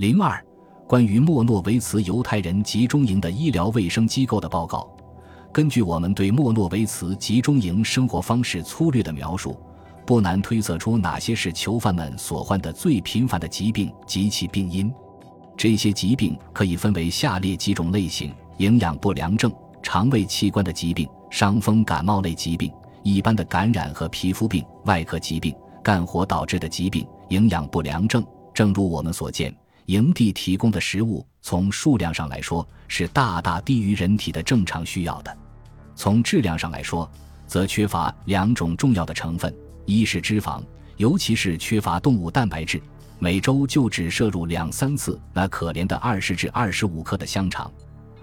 零二，关于莫诺维茨犹太人集中营的医疗卫生机构的报告。根据我们对莫诺维茨集中营生活方式粗略的描述，不难推测出哪些是囚犯们所患的最频繁的疾病及其病因。这些疾病可以分为下列几种类型：营养不良症、肠胃器官的疾病、伤风感冒类疾病、一般的感染和皮肤病、外科疾病、干活导致的疾病。营养不良症，正如我们所见，营地提供的食物从数量上来说是大大低于人体的正常需要的；从质量上来说，则缺乏两种重要的成分：一是脂肪，尤其是缺乏动物蛋白质。每周就只摄入两三次那可怜的二十至二十五克的香肠。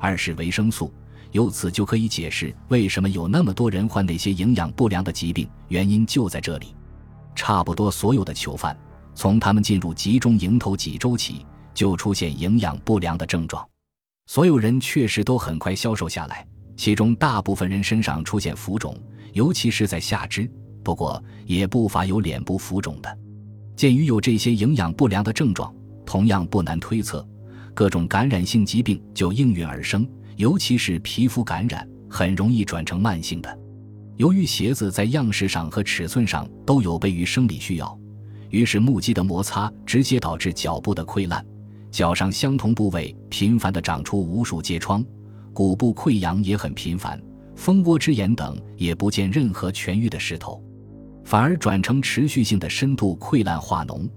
二是维生素，由此就可以解释为什么有那么多人患那些营养不良的疾病，原因就在这里。差不多所有的囚犯，从他们进入集中营头几周起，就出现营养不良的症状。所有人确实都很快消瘦下来，其中大部分人身上出现浮肿，尤其是在下肢，不过也不乏有脸部浮肿的。鉴于有这些营养不良的症状，同样不难推测，各种感染性疾病就应运而生，尤其是皮肤感染，很容易转成慢性的。由于鞋子在样式上和尺寸上都有悖于生理需要，于是木屐的摩擦直接导致脚部的溃烂，脚上相同部位频繁地长出无数疥疮，骨部溃疡也很频繁，蜂窝之炎等也不见任何痊愈的势头。反而转成持续性的深度溃烂化脓，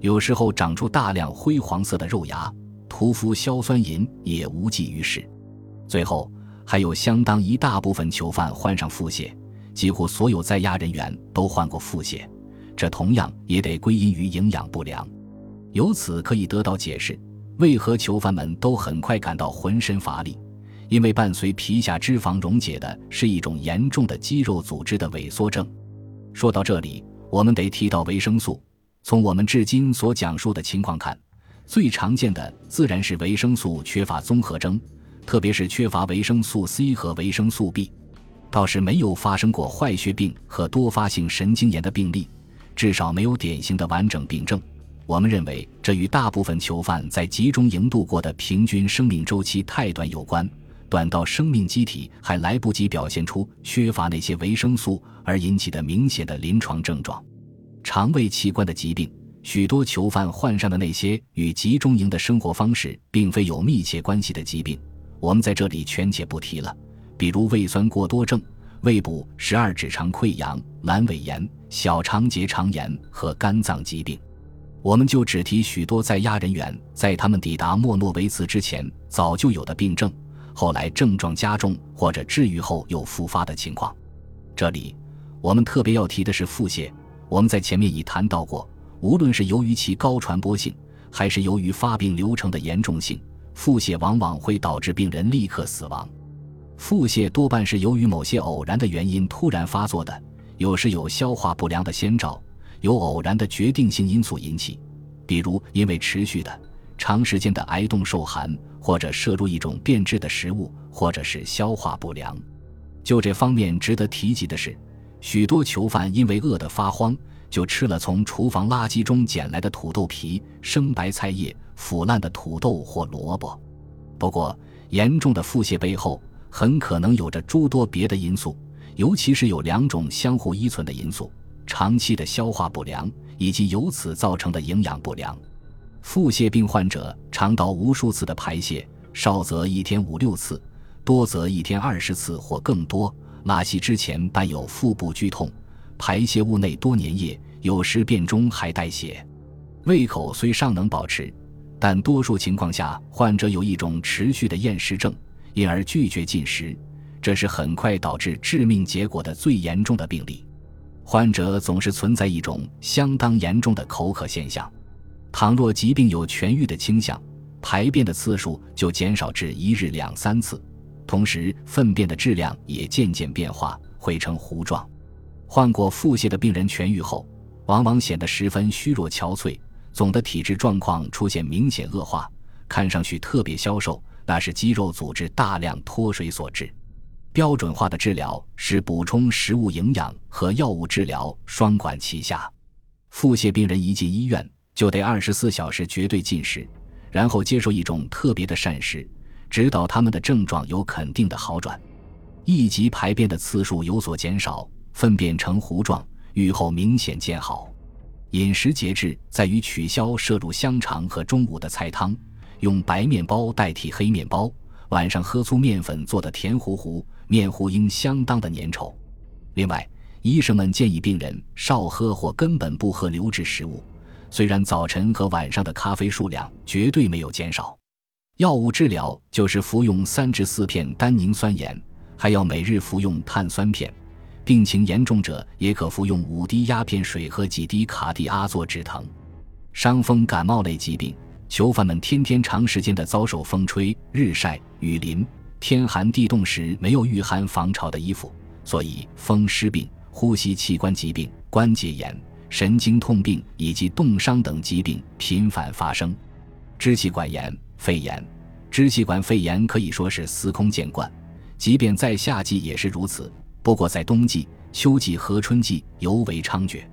有时候长出大量灰黄色的肉芽，涂敷硝酸银也无济于事。最后还有相当一大部分囚犯患上腹泻，几乎所有在押人员都患过腹泻，这同样也得归因于营养不良。由此可以得到解释，为何囚犯们都很快感到浑身乏力，因为伴随皮下脂肪溶解的是一种严重的肌肉组织的萎缩症。说到这里，我们得提到维生素。从我们至今所讲述的情况看，最常见的自然是维生素缺乏综合征，特别是缺乏维生素 C 和维生素 B。倒是没有发生过坏血病和多发性神经炎的病例，至少没有典型的完整病症。我们认为这与大部分囚犯在集中营度过的平均生命周期太短有关。短到生命机体还来不及表现出缺乏那些维生素而引起的明显的临床症状，肠胃器官的疾病，许多囚犯患上的那些与集中营的生活方式并非有密切关系的疾病，我们在这里全且不提了，比如胃酸过多症、胃部十二指肠溃疡、阑尾炎、小肠结肠炎和肝脏疾病，我们就只提许多在押人员在他们抵达莫诺维茨之前早就有的病症。后来症状加重或者治愈后又复发的情况，这里我们特别要提的是腹泻。我们在前面已谈到过，无论是由于其高传播性，还是由于发病流程的严重性，腹泻往往会导致病人立刻死亡。腹泻多半是由于某些偶然的原因突然发作的，有时有消化不良的先兆，由偶然的决定性因素引起，比如因为持续的。长时间的挨冻受寒，或者摄入一种变质的食物，或者是消化不良。就这方面值得提及的是，许多囚犯因为饿得发慌，就吃了从厨房垃圾中捡来的土豆皮、生白菜叶、腐烂的土豆或萝卜。不过，严重的腹泻背后很可能有着诸多别的因素，尤其是有两种相互依存的因素：长期的消化不良以及由此造成的营养不良。腹泻病患者肠道无数次的排泄，少则一天五六次，多则一天二十次或更多。拉稀之前伴有腹部剧痛，排泄物内多粘液，有时便中还带血。胃口虽尚能保持，但多数情况下，患者有一种持续的厌食症，因而拒绝进食，这是很快导致致命结果的最严重的病例。患者总是存在一种相当严重的口渴现象。倘若疾病有痊愈的倾向，排便的次数就减少至一日两三次，同时粪便的质量也渐渐变化，会呈糊状。患过腹泻的病人痊愈后，往往显得十分虚弱憔悴，总的体质状况出现明显恶化，看上去特别消瘦，那是肌肉组织大量脱水所致。标准化的治疗是补充食物营养和药物治疗双管齐下。腹泻病人一进医院。就得二十四小时绝对禁食，然后接受一种特别的膳食，直到他们的症状有肯定的好转。一级排便的次数有所减少，粪便呈糊状，愈后明显见好。饮食节制在于取消摄入香肠和中午的菜汤，用白面包代替黑面包。晚上喝粗面粉做的甜糊糊，面糊应相当的粘稠。另外，医生们建议病人少喝或根本不喝流质食物。虽然早晨和晚上的咖啡数量绝对没有减少。药物治疗就是服用三至四片单宁酸盐。还要每日服用碳酸片，病情严重者也可服用五滴鸦片水和几滴卡地阿唑止疼。伤风感冒类疾病，囚犯们天天长时间的遭受风吹日晒雨淋，天寒地冻时没有御寒防潮的衣服，所以风湿病、呼吸器官疾病、关节炎、神经痛病以及冻伤等疾病频繁发生。支气管炎、肺炎，支气管肺炎可以说是司空见惯。即便在夏季也是如此，不过在冬季、秋季和春季尤为猖獗。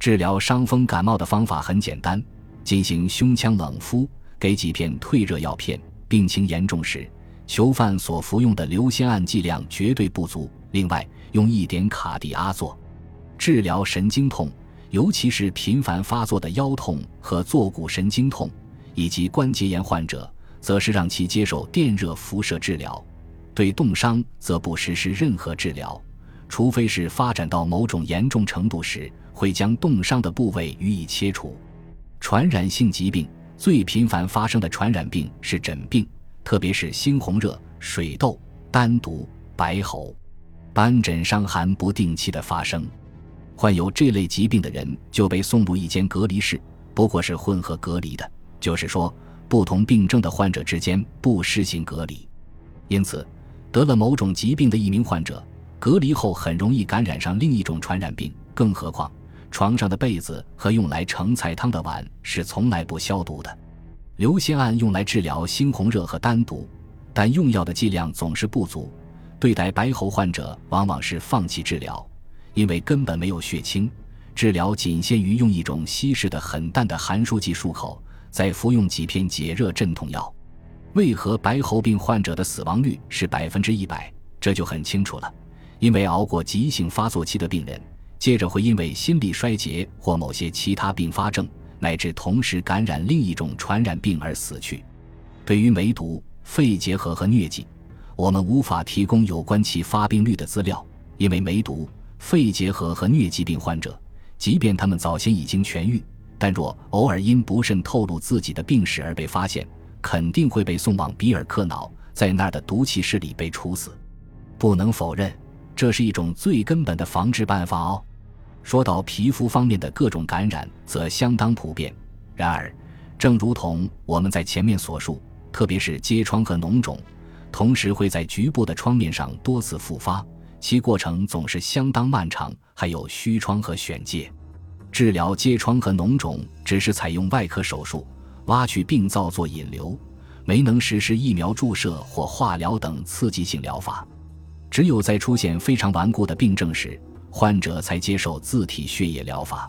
治疗伤风感冒的方法很简单，进行胸腔冷敷，给几片退热药片。病情严重时，囚犯所服用的硫酰胺剂量绝对不足。另外，用一点卡地阿唑。治疗神经痛，尤其是频繁发作的腰痛和坐骨神经痛，以及关节炎患者，则是让其接受电热辐射治疗。对冻伤则不实施任何治疗，除非是发展到某种严重程度时，会将冻伤的部位予以切除。传染性疾病最频繁发生的传染病是疹病，特别是猩红热、水痘、丹毒、白喉、斑疹伤寒不定期的发生。患有这类疾病的人就被送入一间隔离室，不过是混合隔离的，就是说，不同病症的患者之间不实行隔离，因此。得了某种疾病的一名患者，隔离后很容易感染上另一种传染病。更何况，床上的被子和用来盛菜汤的碗是从来不消毒的。硫酰胺用来治疗猩红热和丹毒，但用药的剂量总是不足。对待白喉患者，往往是放弃治疗，因为根本没有血清。治疗仅限于用一种稀释的很淡的含漱剂漱口，再服用几片解热镇痛药。为何白喉病患者的死亡率是百分之一百？这就很清楚了。因为熬过急性发作期的病人，接着会因为心力衰竭或某些其他并发症，乃至同时感染另一种传染病而死去。对于梅毒、肺结核和疟疾，我们无法提供有关其发病率的资料，因为梅毒、肺结核和疟疾病患者，即便他们早先已经痊愈，但若偶尔因不慎透露自己的病史而被发现。肯定会被送往比尔克瑙，在那儿的毒气室里被处死。不能否认，这是一种最根本的防治办法哦。说到皮肤方面的各种感染，则相当普遍。然而，正如同我们在前面所述，特别是疥疮和脓肿，同时会在局部的创面上多次复发，其过程总是相当漫长。还有虚疮和癣疥，治疗疥疮和脓肿只是采用外科手术。挖去病灶做引流，没能实施疫苗注射或化疗等刺激性疗法。只有在出现非常顽固的病症时，患者才接受自体血液疗法。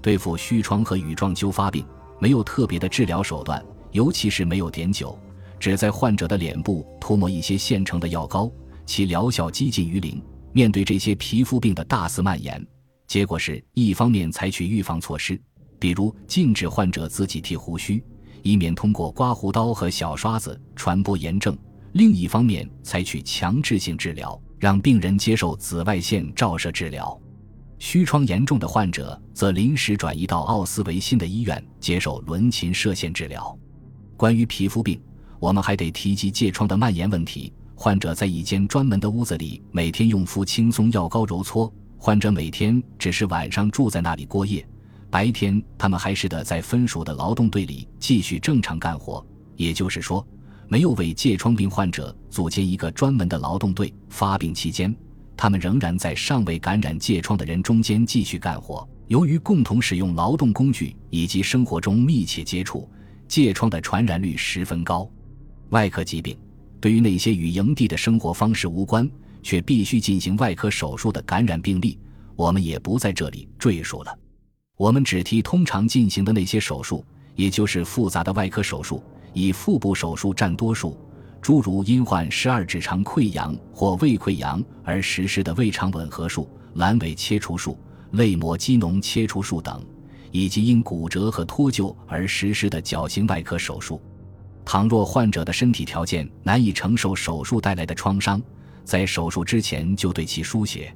对付虚疮和羽状灸发病，没有特别的治疗手段，尤其是没有碘酒，只在患者的脸部涂抹一些现成的药膏，其疗效几近于零。面对这些皮肤病的大肆蔓延，结果是一方面采取预防措施。比如禁止患者自己剃胡须，以免通过刮胡刀和小刷子传播炎症；另一方面，采取强制性治疗，让病人接受紫外线照射治疗。虚疮严重的患者则临时转移到奥斯维辛的医院接受伦琴射线治疗。关于皮肤病，我们还得提及疥疮的蔓延问题。患者在一间专门的屋子里每天用敷轻松药膏揉搓，患者每天只是晚上住在那里过夜。白天，他们还是得在分属的劳动队里继续正常干活。也就是说，没有为疥疮病患者组建一个专门的劳动队。发病期间，他们仍然在尚未感染疥疮的人中间继续干活。由于共同使用劳动工具以及生活中密切接触，疥疮的传染率十分高。外科疾病，对于那些与营地的生活方式无关却必须进行外科手术的感染病例，我们也不在这里赘述了。我们只提通常进行的那些手术，也就是复杂的外科手术，以腹部手术占多数，诸如因患十二指肠溃疡或胃溃疡而实施的胃肠吻合术、阑尾切除术、肋膜肌脓切除术等，以及因骨折和脱臼而实施的矫形外科手术。倘若患者的身体条件难以承受手术带来的创伤，在手术之前就对其输血，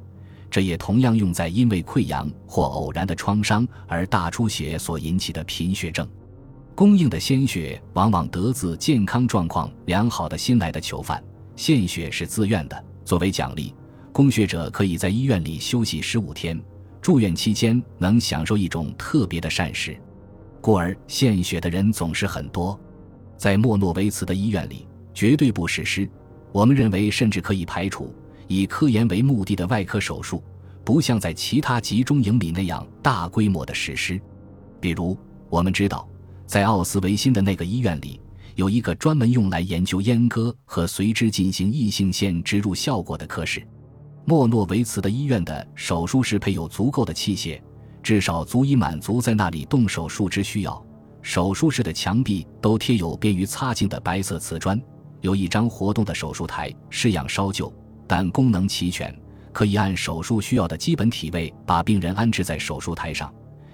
这也同样用在因为溃疡或偶然的创伤而大出血所引起的贫血症。供应的鲜血往往得自健康状况良好的新来的囚犯，献血是自愿的。作为奖励，供血者可以在医院里休息十五天，住院期间能享受一种特别的膳食，故而献血的人总是很多。在莫诺维茨的医院里，绝对不实施。我们认为，甚至可以排除以科研为目的的外科手术，不像在其他集中营里那样大规模的实施。比如，我们知道。在奥斯维辛的那个医院里，有一个专门用来研究阉割和随之进行异性腺植入效果的科室。莫诺维茨的医院的手术室配有足够的器械，至少足以满足在那里动手术之需要。手术室的墙壁都贴有便于擦净的白色瓷砖，有一张活动的手术台，式样稍旧，但功能齐全，可以按手术需要的基本体位把病人安置在手术台上。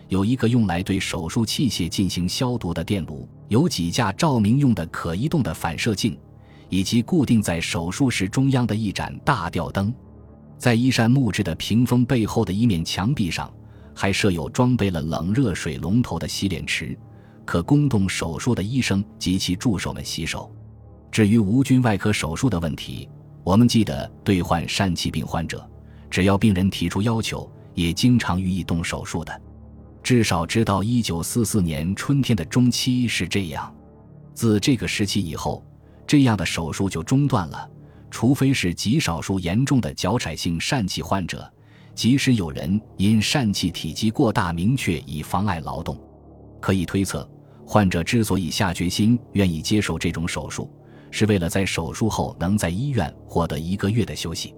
有一个用来对手术器械进行消毒的电炉，有几架照明用的可移动的反射镜，以及固定在手术室中央的一盏大吊灯。在一扇木质的屏风背后的一面墙壁上，还设有装备了冷热水龙头的洗脸池，可供动手术的医生及其助手们洗手。至于无菌外科手术的问题，我们记得对患疝气病患者，只要病人提出要求，也经常予以动手术的。至少直到一九四四年春天的中期是这样，自这个时期以后，这样的手术就中断了，除非是极少数严重的脚窄性疝气患者，即使有人因疝气体积过大明确以妨碍劳动。可以推测，患者之所以下决心愿意接受这种手术，是为了在手术后能在医院获得一个月的休息。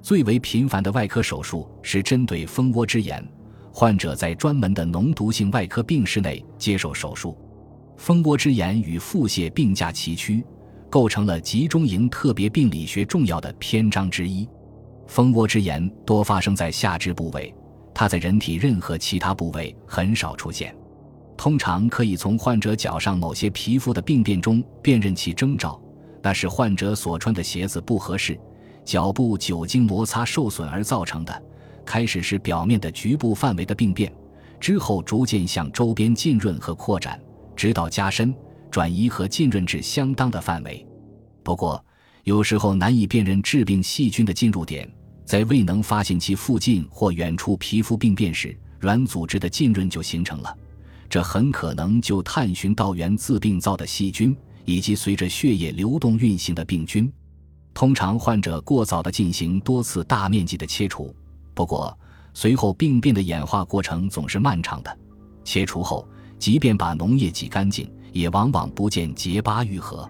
最为频繁的外科手术是针对蜂窝之炎。患者在专门的脓毒性外科病室内接受手术，蜂窝之炎与腹泻并驾齐驱，构成了集中营特别病理学重要的篇章之一。蜂窝之炎多发生在下肢部位，它在人体任何其他部位很少出现。通常可以从患者脚上某些皮肤的病变中辨认其征兆，那是患者所穿的鞋子不合适、脚部久经摩擦受损而造成的。开始是表面的局部范围的病变，之后逐渐向周边浸润和扩展，直到加深、转移和浸润至相当的范围。不过，有时候难以辨认致病细菌的进入点，在未能发现其附近或远处皮肤病变时，软组织的浸润就形成了。这很可能就探寻到源自病灶的细菌，以及随着血液流动运行的病菌。通常，患者过早的进行多次大面积的切除。不过，随后病变的演化过程总是漫长的。切除后，即便把脓液挤干净，也往往不见结疤愈合。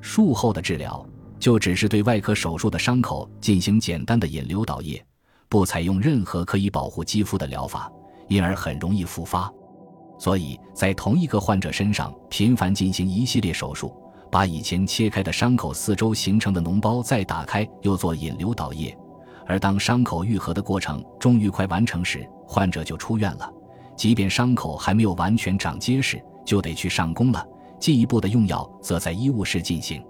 术后的治疗就只是对外科手术的伤口进行简单的引流导液，不采用任何可以保护肌肤的疗法，因而很容易复发。所以在同一个患者身上频繁进行一系列手术，把以前切开的伤口四周形成的脓包再打开，又做引流导液。而当伤口愈合的过程终于快完成时，患者就出院了。即便伤口还没有完全长结实，就得去上工了。进一步的用药则在医务室进行。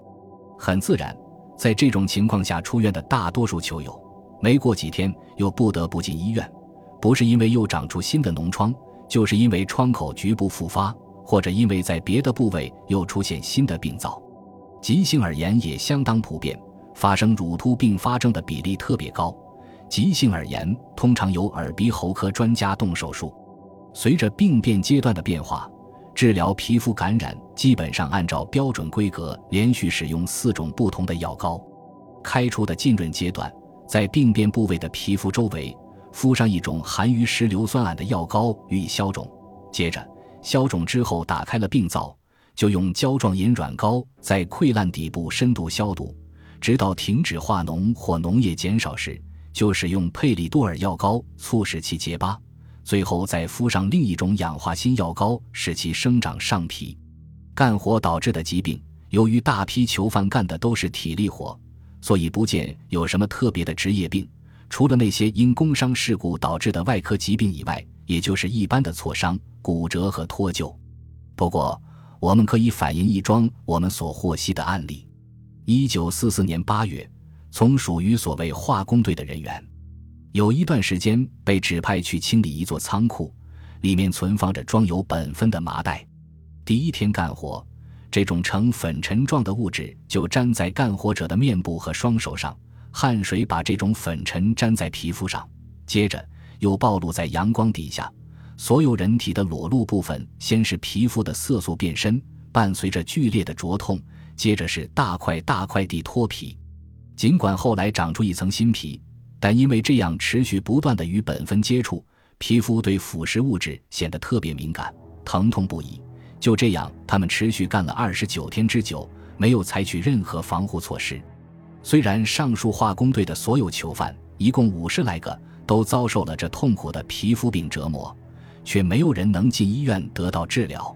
很自然，在这种情况下出院的大多数球友，没过几天又不得不进医院，不是因为又长出新的脓疮，就是因为创口局部复发，或者因为在别的部位又出现新的病灶。急性耳炎也相当普遍。发生乳突并发症的比例特别高，急性耳炎通常由耳鼻喉科专家动手术。随着病变阶段的变化，治疗皮肤感染基本上按照标准规格，连续使用四种不同的药膏。开出的浸润阶段，在病变部位的皮肤周围敷上一种含于石硫酸铵的药膏予以消肿。接着消肿之后，打开了病灶，就用胶状银软膏在溃烂底部深度消毒。直到停止化脓或脓液减少时，就使用佩里多尔药膏促使其结疤，最后再敷上另一种氧化锌药膏使其生长上皮。干活导致的疾病，由于大批囚犯干的都是体力活，所以不见有什么特别的职业病。除了那些因工伤事故导致的外科疾病以外，也就是一般的挫伤、骨折和脱臼。不过，我们可以反映一桩我们所获悉的案例：一九四四年八月，从属于所谓化工队的人员，有一段时间被指派去清理一座仓库，里面存放着装有苯酚的麻袋。第一天干活，这种呈粉尘状的物质就粘在干活者的面部和双手上。汗水把这种粉尘粘在皮肤上，接着又暴露在阳光底下。所有人体的裸露部分，先是皮肤的色素变深，伴随着剧烈的灼痛，接着是大块大块地脱皮。尽管后来长出一层新皮，但因为这样持续不断的与苯酚接触，皮肤对腐蚀物质显得特别敏感，疼痛不已。就这样，他们持续干了二十九天之久，没有采取任何防护措施。虽然上述化工队的所有囚犯一共五十来个都遭受了这痛苦的皮肤病折磨，却没有人能进医院得到治疗。